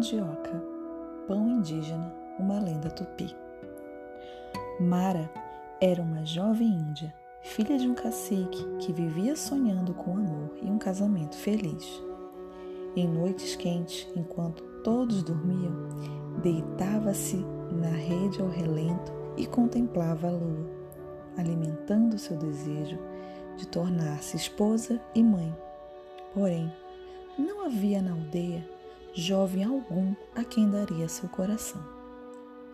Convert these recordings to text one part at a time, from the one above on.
mandioca, pão indígena, uma lenda tupi. Mara era uma jovem índia, filha de um cacique que vivia sonhando com amor e um casamento feliz. Em noites quentes, enquanto todos dormiam, deitava-se na rede ao relento e contemplava a lua, alimentando seu desejo de tornar-se esposa e mãe. Porém, não havia na aldeia jovem algum a quem daria seu coração.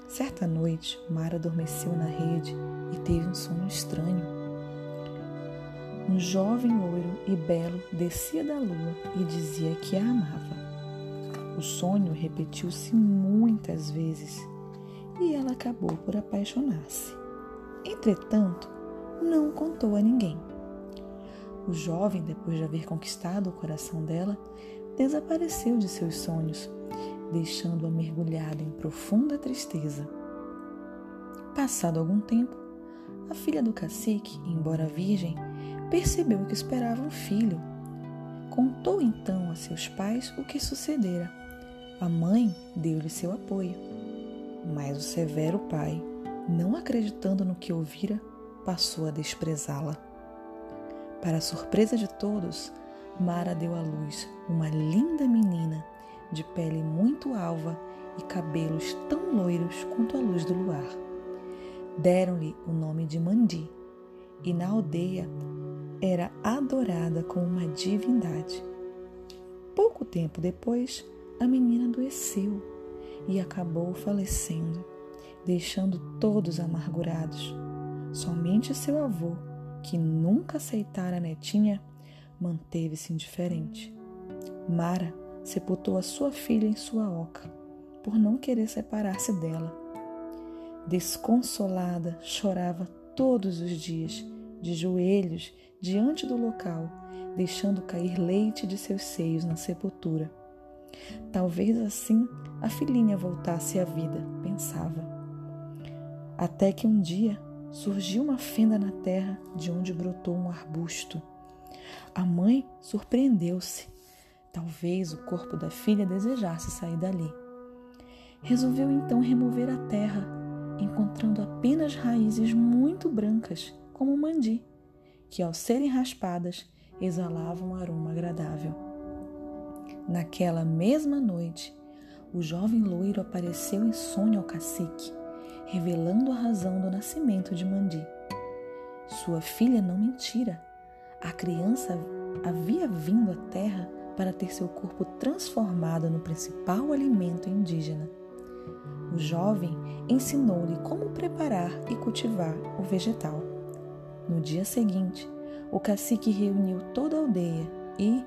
Certa noite, Mara adormeceu na rede e teve um sonho estranho. Um jovem loiro e belo descia da lua e dizia que a amava. O sonho repetiu-se muitas vezes e ela acabou por apaixonar-se. Entretanto, não contou a ninguém. O jovem, depois de haver conquistado o coração dela, desapareceu de seus sonhos, deixando-a mergulhada em profunda tristeza. Passado algum tempo, a filha do cacique, embora virgem, percebeu que esperava um filho. Contou então a seus pais o que sucedera. A mãe deu-lhe seu apoio, mas o severo pai, não acreditando no que ouvira, passou a desprezá-la. Para a surpresa de todos, Mara deu à luz uma linda menina de pele muito alva e cabelos tão loiros quanto a luz do luar. Deram-lhe o nome de Mandi, e na aldeia era adorada como uma divindade. Pouco tempo depois, a menina adoeceu e acabou falecendo, deixando todos amargurados. Somente seu avô, que nunca aceitara a netinha, manteve-se indiferente. Mara sepultou a sua filha em sua oca, por não querer separar-se dela. Desconsolada, chorava todos os dias, de joelhos, diante do local, deixando cair leite de seus seios na sepultura. Talvez assim a filhinha voltasse à vida, pensava. Até que um dia surgiu uma fenda na terra de onde brotou um arbusto. A mãe surpreendeu-se. Talvez o corpo da filha desejasse sair dali. Resolveu então remover a terra, encontrando apenas raízes muito brancas, como mandi, que ao serem raspadas exalavam um aroma agradável. Naquela mesma noite, o jovem loiro apareceu em sonho ao cacique, revelando a razão do nascimento de Mandi. Sua filha não mentira. A criança havia vindo à terra para ter seu corpo transformado no principal alimento indígena. O jovem ensinou-lhe como preparar e cultivar o vegetal. No dia seguinte, o cacique reuniu toda a aldeia e,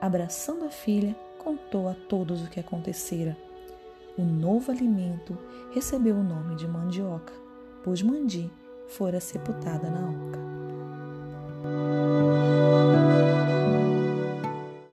abraçando a filha, contou a todos o que acontecera. O novo alimento recebeu o nome de mandioca, pois Mandi fora sepultada na oca. あ。